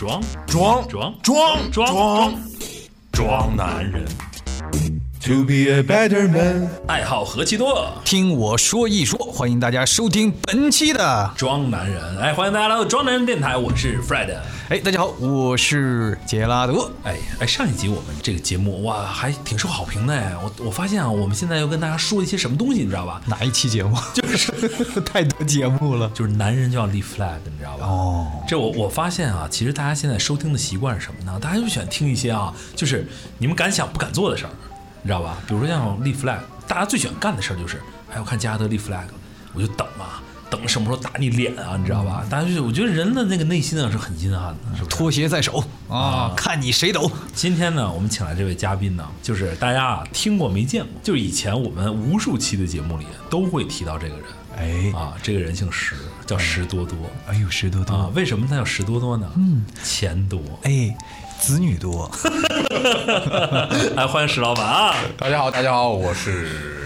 装装装装装装。装男人，，To be a better man。爱好何其多，听我说一说，欢迎大家收听本期的。装男人。哎，欢迎大家来到装男人电台，我是 Fred。哎，大家好，我是杰拉德。哎哎，上一集我们这个节目哇，还挺受好评的哎。我我发现啊，我们现在要跟大家说一些什么东西，你知道吧？哪一期节目？就是 太多节目了。就是男人就要立 flag，你知道吧？哦，这我我发现啊，其实大家现在收听的习惯是什么呢？大家就喜欢听一些啊，就是你们敢想不敢做的事儿，你知道吧？比如说像立 flag，大家最喜欢干的事儿就是，哎，我看加德立 flag，我就等啊，等什么时候打你脸啊，你知道吧？大家就是，我觉得人的那个内心啊是很阴暗的，是不是？拖鞋在手啊，看你谁抖。今天呢，我们请来这位嘉宾呢，就是大家啊听过没见过，就是以前我们无数期的节目里都会提到这个人哎，啊，这个人姓石，叫石多多。哎呦，石多多。啊，为什么他叫石多多呢？嗯，钱多。哎，子女多。来，欢迎石老板啊！大家好，大家好，我是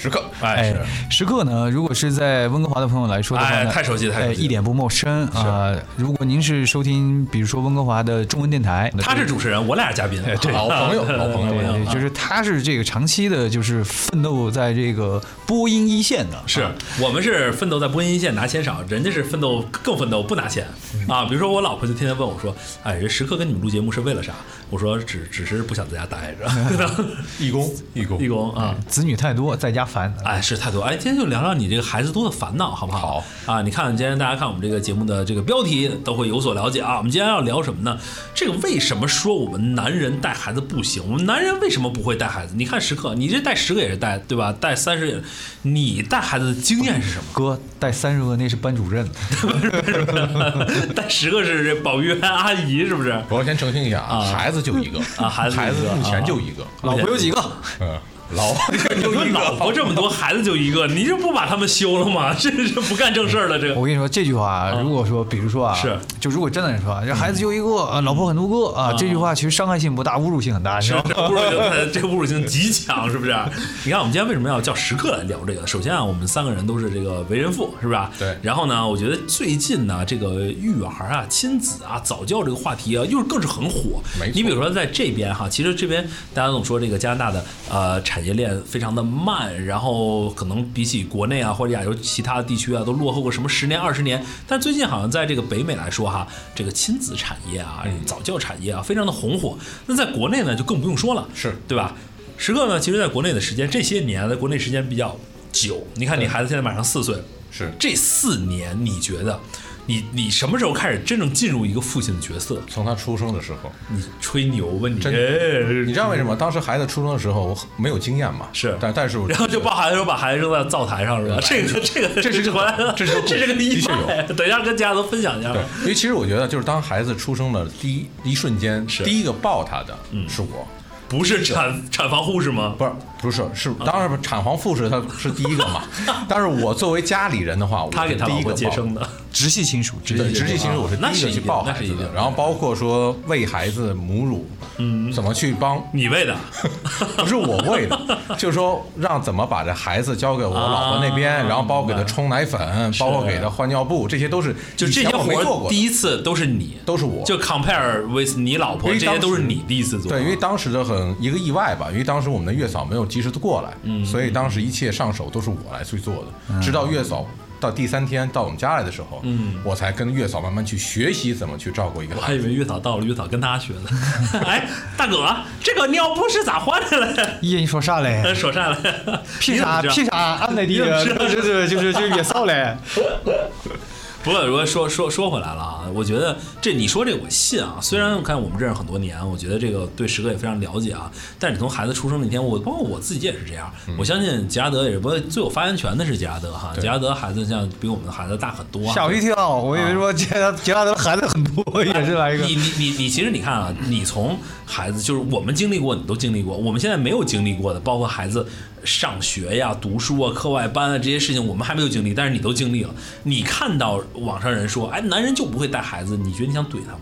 时刻。哎，时刻呢，如果是在温哥华的朋友来说的话哎呢，太熟悉了太熟悉哎一点不陌生啊。如果您是收听，比如说温哥华的中文电台，他是主持人，我俩是嘉宾。对老朋友，老朋友。对，就是他是这个长期的，就是奋斗在这个播音一线的。是我们是奋斗在播音一线拿钱少，人家是奋斗更奋斗不拿钱啊。比如说我老婆就天天问我说：“哎，这时刻跟你们录节目是为了啥？”我说：“只只是不想在家待着。义工，义工义，工啊。子女太多，在家烦。哎，是太多。哎，今天就聊聊你这个孩子多的烦恼，好不好？好啊，你看，今天大家看我们这个节目的这个标题都会有所了解啊。我们今天要聊什么呢？这个为什么说我们男人带孩子不行？我们男人为什么不会带孩子？你看时刻，你这带十个也是带，对吧？带三十也，你带孩子的经验是什么？哥带三十个那是班主任，带十个是这保育员阿姨，是不是？我要先澄清一下啊，孩子就一个啊孩子孩子目前就一个，老婆有几个？嗯，老就 你一个，老婆这么多，孩子就一个，你就不把他们休了吗？这是不干正事儿了，这个我跟你说这句话，如果说，比如说啊，是就如果真的是说，这孩子就一个，啊，老婆很多个啊，这句话其实伤害性不大，侮辱性很大，你知道？这侮辱性，这侮辱性极强，是不是？你看我们今天为什么要叫时刻来聊这个？首先啊，我们三个人都是这个为人父，是不是？对然后呢，我觉得最近呢，这个育儿啊、亲子啊、早教这个话题啊，又是更是很火。没错你比如说在这边哈，其实这边大家总说这个加拿大的呃产业链非常的慢，然后可能比起国内啊或者亚洲其他的地区啊，都落后个什么十年二十年。但最近好像在这个北美来说哈，这个亲子产业啊、早教产业啊，非常的红火。那在国内呢，就更不用说了。是对吧？时刻呢，其实在国内的时间这些年，在国内时间比较久。你看，你孩子现在马上四岁，是这四年，你觉得你你什么时候开始真正进入一个父亲的角色？从他出生的时候。你吹牛吧你！你知道为什么？当时孩子出生的时候，我没有经验嘛，是但但是我然后就抱孩子的时候把孩子扔在灶台上是吧？这个这个这是个回来了，这是个 这是个意的确。等一下跟家人都分享一下对。，因为其实我觉得，就是当孩子出生的第一一瞬间，第一个抱他的是我，不是产产房护士吗？不是不是是，当然产房护士他是第一个嘛，但是我作为家里人的话，我他给他老婆是第一个接生的，直系亲属，直对，系亲属。直系亲属我是第一个去抱孩子然后包括说喂孩子母乳，嗯，怎么去帮，你喂的，不是我喂的，就是说让怎么把这孩子交给我老婆那边，啊然后包括给他冲奶粉，包括给他换尿布，这些都是就这些活儿我没做过，第一次都是你，都是我。就 compare with 你老婆，这些都是你第一次做。对，因为当时的很一个意外吧，因为当时我们的月嫂没有及时的过来，嗯所以当时一切上手都是我来去做的，直到月嫂。到第三天到我们家来的时候，嗯，我才跟月嫂慢慢去学习怎么去照顾一个我孩子。还以为月嫂到了，月嫂跟他学的。哎，大哥，这个尿布是咋换的嘞？爷，你说啥嘞？说啥嘞？凭啥？凭啥俺那地的？就是就是就是月嫂嘞？不过，如果说说说回来了啊，我觉得这你说这个我信啊。虽然我看我们认识很多年，我觉得这个对石哥也非常了解啊。但是从孩子出生那天，我包括我自己也是这样。我相信杰拉德也是，不过最有发言权的是杰拉德哈。对杰拉德孩子像比我们的孩子大很多啊。吓我一跳，我以为说杰拉杰拉德孩子很多，也是来一个你你你你，其实你看啊，你从孩子就是我们经历过，你都经历过，我们现在没有经历过的，包括孩子上学呀、读书啊、课外班啊这些事情，我们还没有经历，但是你都经历了。你看到网上人说，哎，男人就不会带孩子，你觉得你想怼他吗？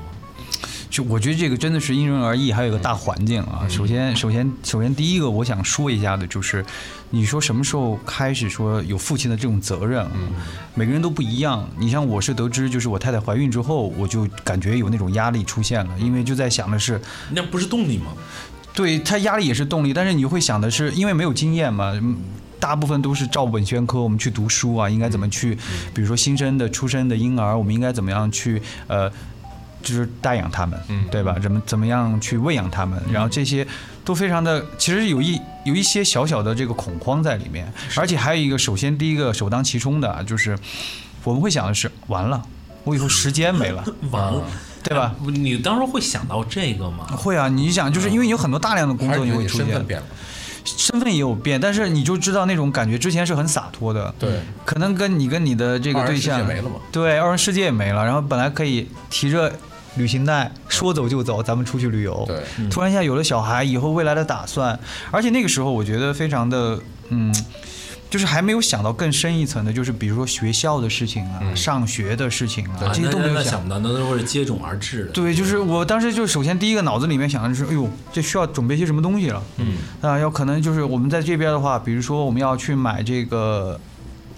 就我觉得这个真的是因人而异，还有一个大环境啊。首先，首先，首先，第一个我想说一下的就是，你说什么时候开始说有父亲的这种责任？嗯，每个人都不一样。你像我是得知，就是我太太怀孕之后，我就感觉有那种压力出现了，因为就在想的是，那不是动力吗？对他压力也是动力，但是你会想的是，因为没有经验嘛。嗯大部分都是照本宣科，我们去读书啊，应该怎么去，比如说新生的出生的婴儿，我们应该怎么样去呃，就是带养他们，嗯。对吧？怎么怎么样去喂养他们，然后这些都非常的，其实有一有一些小小的这个恐慌在里面，而且还有一个，首先第一个首当其冲的啊就是我们会想的是，完了，我以后时间没了，完了，对吧？哎？你当时会想到这个吗？会啊，你想，就是因为有很多大量的工作你你会出现身份，变了？身份也有变，但是你就知道那种感觉，之前是很洒脱的，对，可能跟你跟你的这个对象没了对，二人世界也没了，然后本来可以提着旅行袋说走就走，咱们出去旅游，对，突然一下有了小孩，以后未来的打算，而且那个时候我觉得非常的嗯。就是还没有想到更深一层的，就是比如说学校的事情啊、嗯上学的事情啊，啊这些都没有想到，那都是接踵而至的。对，就是我当时就首先第一个脑子里面想的是，哎呦，这需要准备些什么东西了？嗯，啊，要可能就是我们在这边的话，比如说我们要去买这个，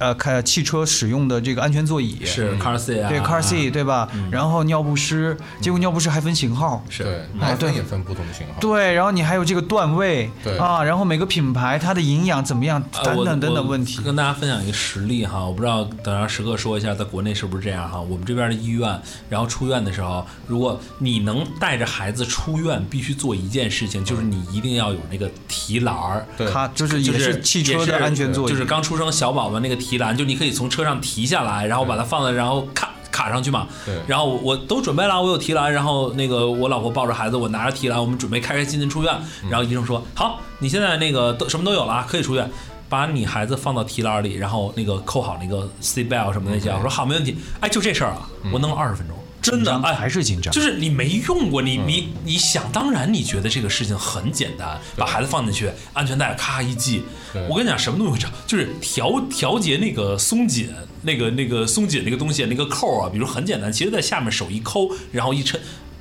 呃，开汽车使用的这个安全座椅，是 car seat 啊，对 car seat 对吧？然后尿不湿，结果尿不湿还分型号。是对，对粉也分不同的型号。对，然后你还有这个段位，对啊，然后每个品牌它的营养怎么样，等等等等问题。跟大家分享一个实例哈，我不知道等让石哥说一下，在国内是不是这样哈？我们这边的医院，然后出院的时候，如果你能带着孩子出院，必须做一件事情，就是你一定要有那个提篮儿。对，它就是也是是汽车的安全座椅，就是刚出生小宝宝那个提篮，就你可以从车上提下来，然后把它放在，然后卡卡上去嘛。对然后我都准备了，我有提篮，然后那个我老婆抱着孩子，我拿着提篮，我们准备开开心心出院。嗯然后医生说：“好，你现在那个都什么都有了，可以出院。”把你孩子放到提篮里，然后那个扣好那个 seat belt 什么那些，我说好，没问题。哎，就这事儿啊，我弄了二十分钟，真的，哎，还是紧张就是你没用过，你你你想当然，你觉得这个事情很简单，把孩子放进去，安全带咔一系。我跟你讲，什么东西会长，就是调调节那个松紧，那个那个松紧那个东西，那个扣啊，比如很简单，其实在下面手一抠，然后一抻。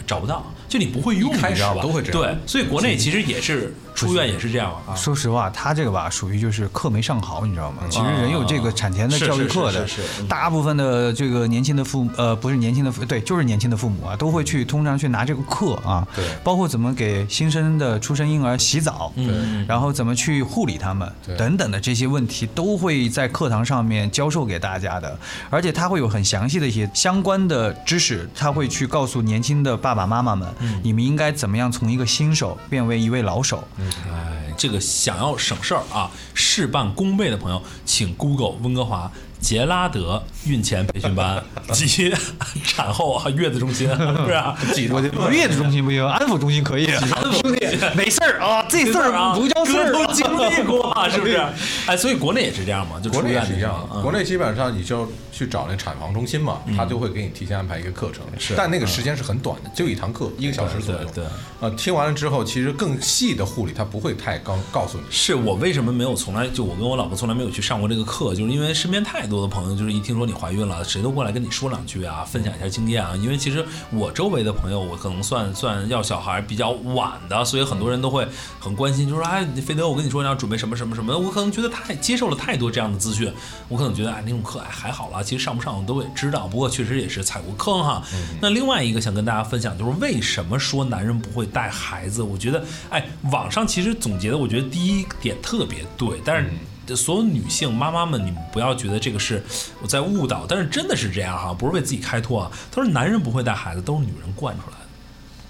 找不到，就你不会用，你知道吧？都会这样对，所以国内其实也是出院也是这样啊。说实话，他这个吧，属于就是课没上好，你知道吗？其实人有这个产前的教育课的大部分的这个年轻的父母，呃，不是年轻的父，对，就是年轻的父母啊，都会去通常去拿这个课啊，对。包括怎么给新生的出生婴儿洗澡，嗯，然后怎么去护理他们对等等的这些问题，都会在课堂上面教授给大家的，而且他会有很详细的一些相关的知识，他会去告诉年轻的爸爸妈妈们，你们应该怎么样从一个新手变为一位老手。哎，这个想要省事儿啊，事半功倍的朋友，请 Google 温哥华杰拉德孕前培训班 及产后啊月子中心，是 不是啊？记住月子中心不行，安抚中心可以。兄弟，没事儿啊，这事儿不叫事儿都经历过啊，是不是？哎，所以国内也是这样嘛，就国出内也是一样国内基本上你就去找那产房中心嘛，他就会给你提前安排一个课程，是但那个时间是很短的，就一堂课，一个小时左右。对对呃，听完了之后，其实更细的护理他不会太刚告诉你。是我为什么没有从来就我跟我老婆从来没有去上过这个课，就是因为身边太多的朋友，就是一听说你怀孕了，谁都过来跟你说两句啊，分享一下经验啊。因为其实我周围的朋友，我可能算算要小孩比较晚的，所以很多人都会很关心，就说哎，菲德，我跟你说你要准备什么什么什么，我可能觉得太接受了太多这样的资讯，我可能觉得哎那种课哎还好啦，其实上不上我都也知道，不过确实也是踩过坑哈。那另外一个想跟大家分享就是为什么说男人不会带孩子？我觉得哎，网上其实总结的，我觉得第一点特别对，但是。所有女性妈妈们，你们不要觉得这个是我在误导，但是真的是这样哈，不是为自己开脱啊。他说男人不会带孩子，都是女人惯出来的。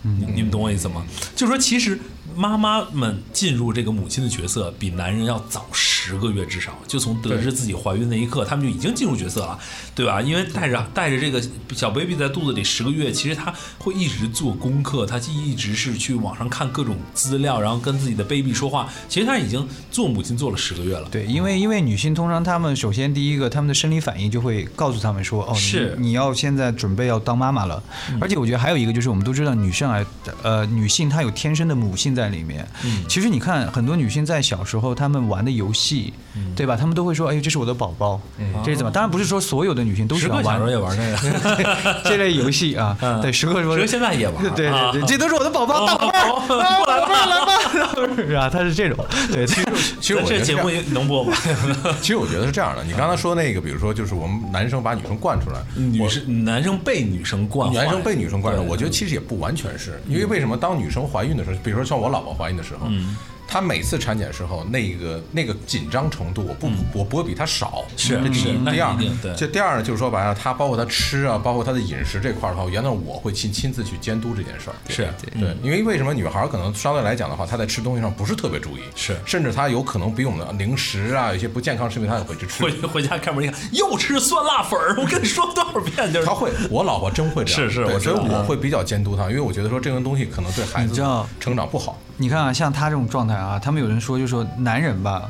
你你们懂我意思吗？就是说，其实妈妈们进入这个母亲的角色，比男人要早十个月至少。就从得知自己怀孕那一刻，他们就已经进入角色了，对吧？因为带着带着这个小 baby 在肚子里十个月，其实他会一直做功课，他一直是去网上看各种资料，然后跟自己的 baby 说话。其实他已经做母亲做了十个月了。对，因为因为女性通常她们首先第一个，她们的生理反应就会告诉她们说，哦，是你要现在准备要当妈妈了。而且我觉得还有一个就是，我们都知道女生啊，呃，女性她有天生的母性在里面。嗯其实你看很多女性在小时候她们玩的游戏。戏，对吧？他们都会说，哎呦，这是我的宝宝，这是怎么？当然不是说所有的女性都喜欢玩小时候也玩那个，这类游戏啊。嗯对，时刻说时刻现在也玩，对对这都是我的宝宝，大宝贝来吧来吧，是吧？他是这种，对，其实这这节目样能播吗？其实我觉得是这样的。你刚才说那个，比如说就是我们男生把女生惯出来，女我生男生被女生惯坏，男生被女生惯着，对我觉得其实也不完全是因为为什么？当女生怀孕的时候，比如说像我老婆怀孕的时候，嗯她每次产检时候那个那个紧张程度，我不我不会比他少，嗯是这第一。是第二对，就第二呢，就是说白了，他包括他吃啊，包括他的饮食这块儿的话，原来我会亲亲自去监督这件事儿。是对，因为为什么女孩儿可能相对来讲的话，她在吃东西上不是特别注意，是甚至她有可能比我们的零食啊，有些不健康食品，她也会去吃。回回家开门一看，又吃酸辣粉儿，我跟你说多少遍就是她会，我老婆真会这样，是是我知道所以我会比较监督她，因为我觉得说这个东西可能对孩子成长不好。你看啊，像他这种状态啊，他们有人说，就说男人吧，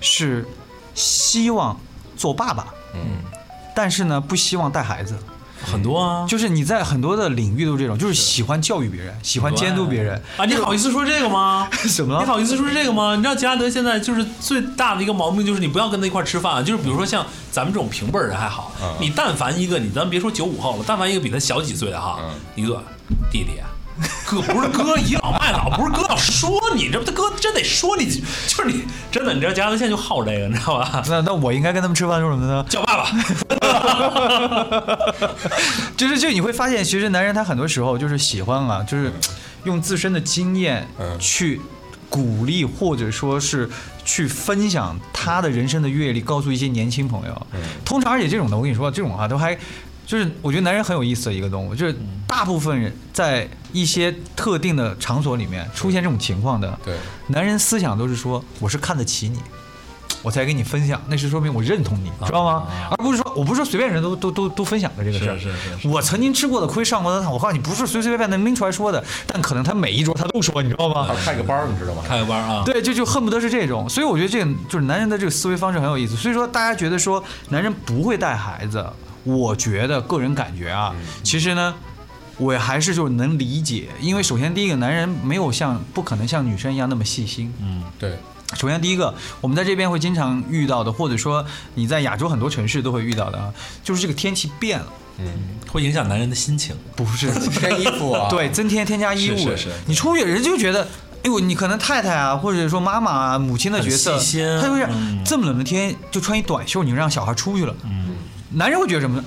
是希望做爸爸，嗯，但是呢，不希望带孩子。很多啊，就是你在很多的领域都是这种，就是喜欢教育别人，喜欢监督别人。啊！你好意思说这个吗？怎么了你好意思说这个吗？你知道杰拉德现在就是最大的一个毛病，就是你不要跟他一块吃饭。就是比如说像咱们这种平辈儿人还好，嗯你但凡一个你咱别说九五后了，但凡一个比他小几岁的哈，嗯一个弟弟。哥不是哥倚老卖老，不是哥要说你，这不他哥真得说你几句，就是你真的，你知道杰拉德现在就好这个，你知道吧？那那我应该跟他们吃饭说什么呢？叫爸爸，就是就你会发现，其实男人他很多时候就是喜欢啊，就是用自身的经验嗯去鼓励，或者说是去分享他的人生的阅历，告诉一些年轻朋友。通常而且这种的，我跟你说，这种啊都还。就是我觉得男人很有意思的一个动物，就是大部分人在一些特定的场所里面出现这种情况的，对，男人思想都是说我是看得起你，我才跟你分享，那是说明我认同你，知道吗？而不是说我不是说随便人都都都都分享的这个事儿。是是是我曾经吃过的亏，上过的当，我告诉你，不是随随便便能拎出来说的，但可能他每一桌他都说，你知道吗他？开个班儿，你知道吗？开个班啊，对，就就恨不得是这种，所以我觉得这个就是男人的这个思维方式很有意思。所以说，大家觉得说男人不会带孩子，我觉得个人感觉啊，其实呢，我还是就是能理解，因为首先第一个，男人没有像不可能像女生一样那么细心。嗯，对，首先第一个，我们在这边会经常遇到的，或者说你在亚洲很多城市都会遇到的啊，就是这个天气变了，嗯，会影响男人的心情。不是 添衣服啊，对，增添添加衣物。是是是你出去人就觉得，哎呦，你可能太太啊，或者说妈妈啊、母亲的角色，很细心他就是嗯这么冷的天就穿一短袖，你就让小孩出去了。嗯，男人会觉得什么呢？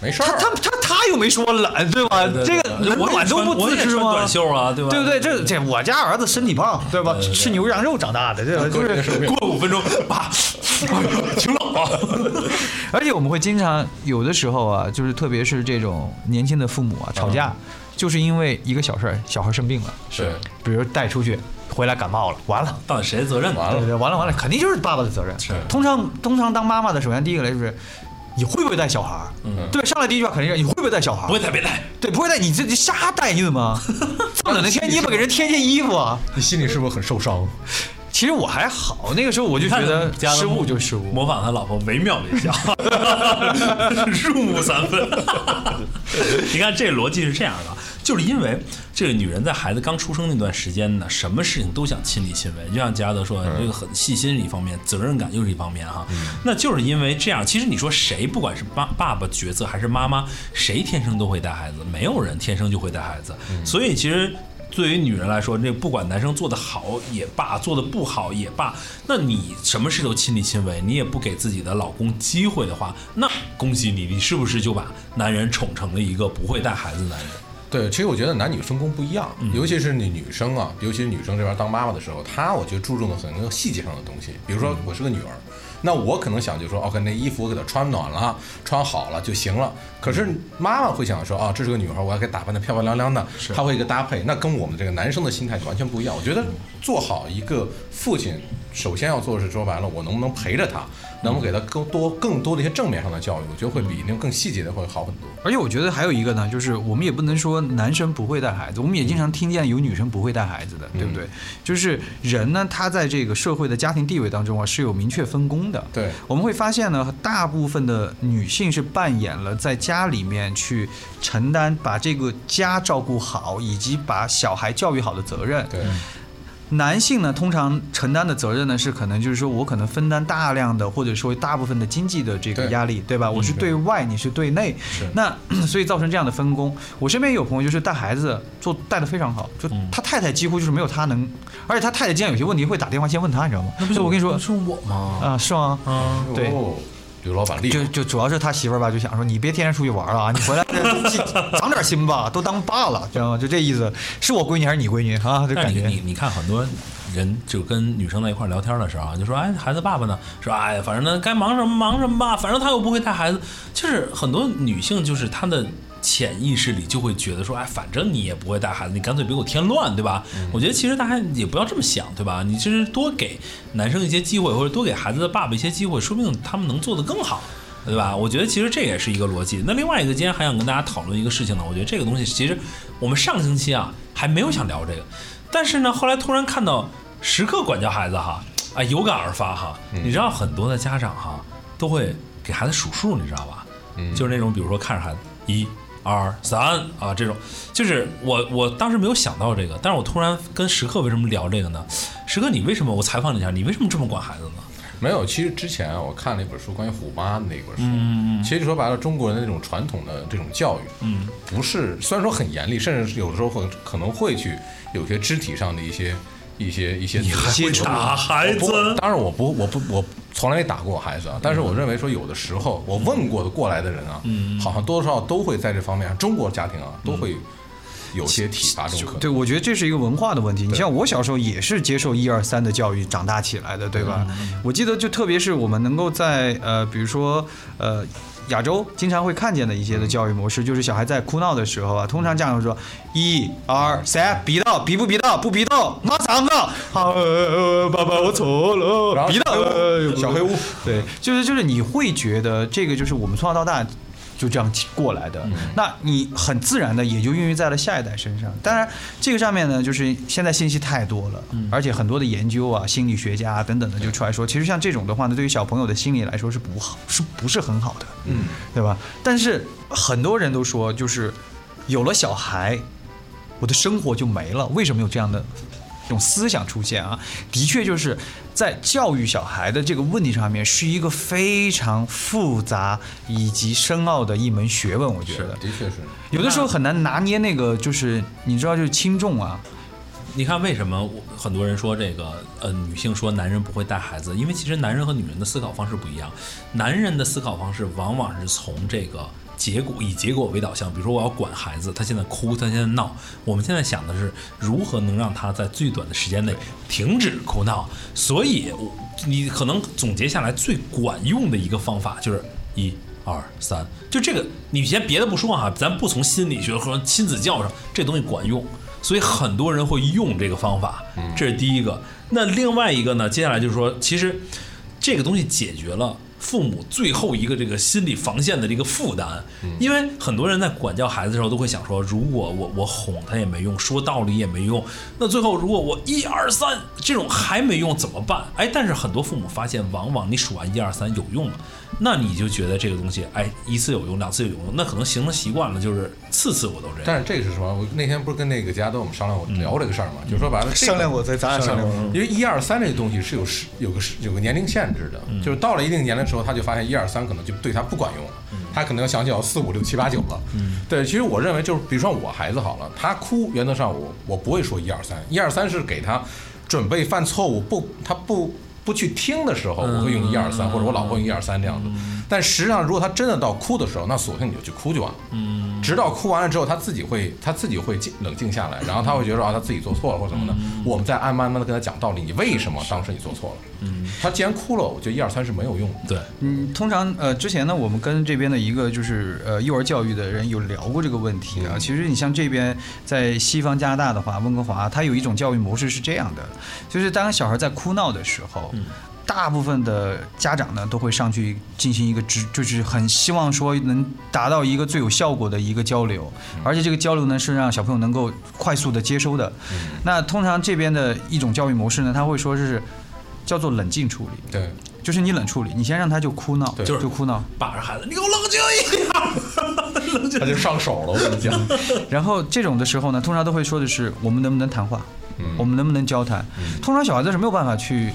没事儿。他他他他又没说冷，对吧？对对这个我都不自知吗也穿短？袖啊，对吧？对不对？这这我家儿子身体胖，对吧？吃牛羊肉长大的，对吧？就是过五分钟，爸，挺冷啊。而且我们会经常有的时候啊，就是特别是这种年轻的父母啊，吵架，就是因为一个小事儿，小孩生病了，是比如带出去回来感冒了，完了。到底谁的责任？完了对对，完了完了，肯定就是爸爸的责任。是通常通常当妈妈的，首先第一个来就是，你会不会带小孩儿？嗯对，上来第一句话肯定是你会不会带小孩儿？不会带，别带。对，不会带，你这这瞎带你怎么？这么冷的天，你也不给人添件衣服啊？你心里是不是很受伤？其实我还好，那个时候我就觉得失误就是失误。模仿他老婆惟妙惟肖，入木三分。你看这逻辑是这样的，就是因为这个女人在孩子刚出生那段时间呢，什么事情都想亲力亲为，就像嘉德说，这个很细心是一方面，责任感又是一方面哈。那就是因为这样，其实你说谁，不管是爸爸爸角色还是妈妈，谁天生都会带孩子，没有人天生就会带孩子，所以其实。对于女人来说，这不管男生做得好也罢，做得不好也罢，那你什么事都亲力亲为，你也不给自己的老公机会的话，那恭喜你，你是不是就把男人宠成了一个不会带孩子的男人？对，其实我觉得男女分工不一样，尤其是你女生啊，尤其是女生这边当妈妈的时候，她我觉得注重的很多细节上的东西。比如说我是个女儿，那我可能想就说，OK，那衣服我给她穿暖了，穿好了就行了。可是妈妈会想说，啊，这是个女孩，我要给她打扮的漂漂亮亮的，她会一个搭配，那跟我们这个男生的心态就完全不一样。我觉得做好一个父亲，首先要做的是说白了，我能不能陪着她，能不能给他更多更多的一些正面上的教育，我觉得会比那种更细节的会好很多。而且我觉得还有一个呢，就是我们也不能说男生不会带孩子，我们也经常听见有女生不会带孩子的，对不对？就是人呢，他在这个社会的家庭地位当中啊，是有明确分工的。对，我们会发现呢，大部分的女性是扮演了在家里面去承担把这个家照顾好，以及把小孩教育好的责任。对，男性呢，通常承担的责任呢是可能就是说我可能分担大量的或者说大部分的经济的这个压力，对吧？我是对外，你是对内，那所以造成这样的分工。我身边有朋友就是带孩子做带的非常好，就他太太几乎就是没有他能，而且他太太经常有些问题会打电话先问他，你知道吗？所以我跟你说是我吗？啊，是吗？啊，对哦，刘老板厉害，就就主要是他媳妇儿吧，就想说你别天天出去玩了啊，你回来长点心吧，都当爸了，知道吗？就这意思。是我闺女还是你闺女啊？就感觉你你你看很多人就跟女生在一块聊天的时候啊，就说哎孩子爸爸呢，说哎反正呢该忙什么忙什么吧，反正他又不会带孩子，就是很多女性就是她的。潜意识里就会觉得说，哎，反正你也不会带孩子，你干脆别给我添乱，对吧？我觉得其实大家也不要这么想，对吧？你其实多给男生一些机会，或者多给孩子的爸爸一些机会，说不定他们能做得更好。对吧？我觉得其实这也是一个逻辑。那另外一个，今天还想跟大家讨论一个事情呢。我觉得这个东西其实我们上星期啊还没有想聊这个，但是呢，后来突然看到时刻管教孩子哈，啊有感而发哈。你知道很多的家长哈都会给孩子数数，你知道吧？嗯就是那种比如说看着孩子一。二三啊，这种就是我我当时没有想到这个，但是我突然跟石刻为什么聊这个呢？石刻，你为什么？我采访你一下，你为什么这么管孩子呢？没有，其实之前啊我看了一本书，关于虎妈的那本书。嗯其实说白了，中国人的那种传统的这种教育，嗯，不是虽然说很严厉，甚至是有的时候会可能会去有些肢体上的一些一些一些接触打孩不子，当然我不我不我从来没打过孩子啊，但是我认为说有的时候我问过的过来的人啊，嗯好像多多少少都会在这方面，中国家庭啊都会有些体罚这种可能。对，我觉得这是一个文化的问题。你像我小时候也是接受一二三的教育长大起来的，对吧？我记得就特别是我们能够在呃，比如说呃。亚洲经常会看见的一些的教育模式，就是小孩在哭闹的时候啊，通常家长会说一二三，逼到，逼不逼到，不逼到，马上了，好，呃爸爸我错了，逼到，呃小黑屋，对，就是就是你会觉得这个就是我们从小到大就这样过来的，那你很自然的也就孕育在了下一代身上。当然，这个上面呢，就是现在信息太多了，而且很多的研究啊、心理学家啊等等的就出来说，其实像这种的话呢，对于小朋友的心理来说是不好，是不是很好的？嗯，对吧？但是很多人都说，就是有了小孩，我的生活就没了。为什么有这样的这种思想出现啊？的确就是在教育小孩的这个问题上面，是一个非常复杂以及深奥的一门学问。我觉是得的确是。有的时候很难拿捏那个，就是你知道，就是轻重啊。你看为什么我很多人说这个呃女性说男人不会带孩子？因为其实男人和女人的思考方式不一样，男人的思考方式往往是从这个结果以结果为导向。比如说我要管孩子，他现在哭，他现在闹，我们现在想的是如何能让他在最短的时间内停止哭闹。所以你可能总结下来最管用的一个方法就是一。二三，就这个，你先别的不说哈，咱不从心理学和亲子教上，这东西管用，所以很多人会用这个方法，这是第一个。那另外一个呢，接下来就是说，其实这个东西解决了父母最后一个这个心理防线的这个负担，因为很多人在管教孩子的时候都会想说，如果我我哄他也没用，说道理也没用，那最后如果我一二三这种还没用怎么办？哎，但是很多父母发现，往往你数完一二三有用了。那你就觉得这个东西，哎，一次有用，两次有用，那可能形成习惯了，就是次次我都这样。但是这个是什么？我那天不是跟那个佳都我们商量过聊这个事儿嘛？就说白了，这个商量过咱咱俩商量过因为一二三这个东西是有时有个有个年龄限制的，就是到了一定年龄的时候，他就发现一二三可能就对他不管用了，他可能要想起要四五六七八九了。对，其实我认为就是，比如说我孩子好了，他哭，原则上我我不会说一二三，一二三是给他准备犯错误不他不。不去听的时候，我会用一二三，或者我老婆用一二三这样子。但实际上，如果他真的到哭的时候，那索性你就去哭就完了。嗯，直到哭完了之后，他自己会他自己会静冷静下来，然后他会觉得啊，他自己做错了或者什么的。我们再按慢慢的跟他讲道理，你为什么当时你做错了？嗯，他既然哭了，我觉得一二三是没有用的。对，嗯，通常呃，之前呢，我们跟这边的一个就是呃幼儿教育的人有聊过这个问题啊。其实你像这边在西方加拿大的话，温哥华，它有一种教育模式是这样的，就是当小孩在哭闹的时候。大部分的家长呢都会上去进行一个直，就是很希望说能达到一个最有效果的一个交流，而且这个交流呢是让小朋友能够快速的接收的。那通常这边的一种教育模式呢，他会说是叫做冷静处理，对，就是你冷处理，你先让他就哭闹，对。就哭闹，把着孩子，你给我冷静一点，冷静他就上手了。我跟你讲，然后这种的时候呢，通常都会说的是我们能不能谈话，我们能不能交谈？通常小孩子是没有办法去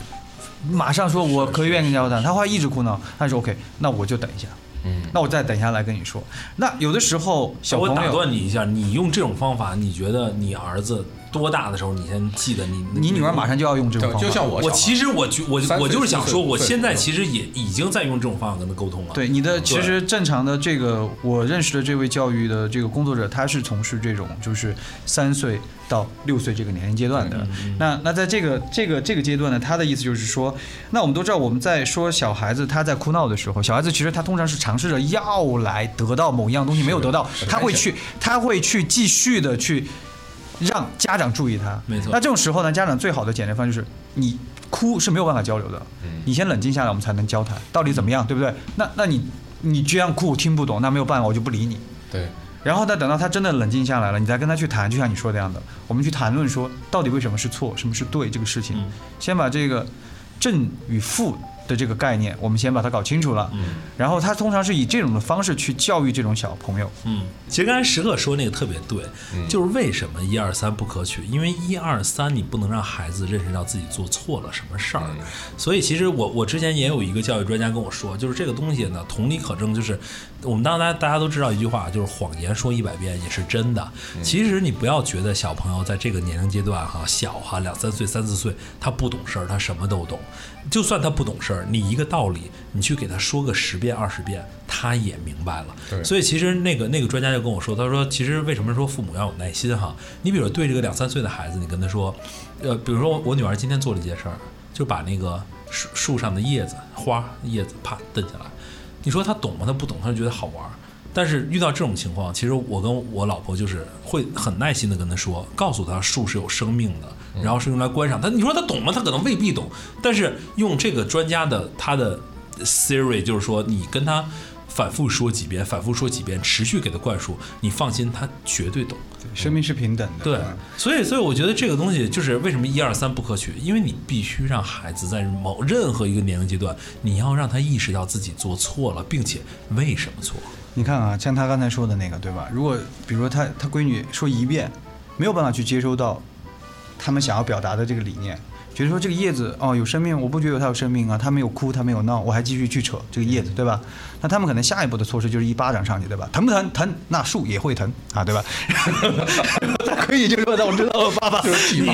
马上说我可以愿意跟你交谈，他会一直哭闹。他说 OK，那我就等一下，嗯，那我再等一下来跟你说。那有的时候小朋友我打，断你一下，你用这种方法，你觉得你儿子多大的时候，你先记得你你女儿马上就要用这种方法，就就像我我其实我觉我我就是想说，我现在其实也已经在用这种方法跟他沟通了。对你的，其实正常的这个，我认识的这位教育的这个工作者，他是从事这种就是三岁到六岁这个年龄阶段的。那那在这个这个这个阶段呢，他的意思就是说，那我们都知道我们在说小孩子他在哭闹的时候，小孩子其实他通常是尝试着要来得到某一样东西没有得到，他会去他会去继续的去让家长注意他。没错。那这种时候呢，家长最好的解决方式就是你哭是没有办法交流的，你先冷静下来，我们才能交谈，到底怎么样，对不对？那那你你这样哭我听不懂，那没有办法，我就不理你。对，然后呢，等到他真的冷静下来了，你再跟他去谈，就像你说的样的，我们去谈论说到底为什么是错，什么是对这个事情，先把这个正与负的这个概念，我们先把它搞清楚了。嗯然后他通常是以这种的方式去教育这种小朋友。嗯，其实刚才石克说那个特别对，就是为什么一二三不可取？因为一二三你不能让孩子认识到自己做错了什么事儿。所以其实我我之前也有一个教育专家跟我说，就是这个东西呢，同理可证，就是我们当大家大家都知道一句话，就是谎言说一百遍也是真的。其实你不要觉得小朋友在这个年龄阶段哈，小哈两三岁三四岁，他不懂事儿，他什么都懂。就算他不懂事儿，你一个道理，你去给他说个十遍二十遍，他也明白了。对所以其实那个那个专家就跟我说，他说其实为什么说父母要有耐心哈？你比如对这个两三岁的孩子，你跟他说，呃，比如说我女儿今天做了一件事儿，就把那个树树上的叶子花叶子啪蹬下来，你说他懂吗？他不懂，他就觉得好玩儿。但是遇到这种情况，其实我跟我老婆就是会很耐心的跟他说，告诉他树是有生命的，然后是用来观赏。他你说他懂吗？他可能未必懂。但是用这个专家的他的 theory，就是说你跟他反复说几遍，反复说几遍，持续给他灌输，你放心，他绝对懂。生命是平等的。对，所以所以我觉得这个东西就是为什么一二三不可取，因为你必须让孩子在某任何一个年龄阶段，你要让他意识到自己做错了，并且为什么错。你看啊，像他刚才说的那个，对吧？如果比如说他他闺女说一遍，没有办法去接收到他们想要表达的这个理念，觉得说这个叶子哦有生命，我不觉得它有生命啊，它没有哭，它没有闹，我还继续去扯这个叶子，对吧？那他们可能下一步的措施就是一巴掌上去，对吧？疼不疼？疼，那树也会疼啊，对吧？他可以就说：“那我知道了，爸爸。”你。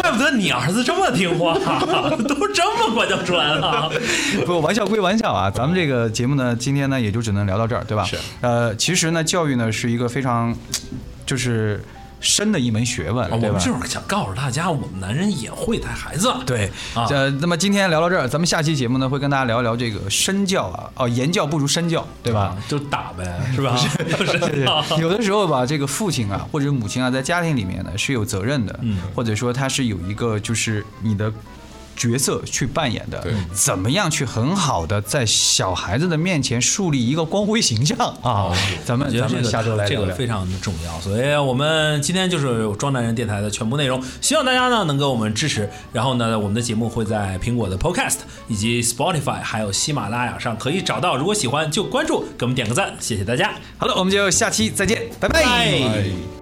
怪不得你儿子这么听话，都这么管教出来了。不，玩笑归玩笑啊，咱们这个节目呢，今天呢也就只能聊到这儿，对吧？是。呃，其实呢，教育呢是一个非常，就是深的一门学问，我对吧？们就是想告诉大家，我们男人也会带孩子。对，啊呃，那么今天聊到这儿，咱们下期节目呢会跟大家聊一聊这个身教啊，哦，言教不如身教，对吧？啊，就打呗，是吧？有的时候吧，这个父亲啊或者母亲啊，在家庭里面呢是有责任的，嗯或者说他是有一个就是你的角色去扮演的，怎么样去很好的在小孩子的面前树立一个光辉形象啊？咱们咱们下周来聊聊。这个非常的重要，所以我们今天就是装男人电台的全部内容，希望大家呢能给我们支持。然后呢，我们的节目会在苹果的 Podcast 以及 Spotify 还有喜马拉雅上可以找到。如果喜欢就关注，给我们点个赞，谢谢大家，好了，我们就下期再见，拜拜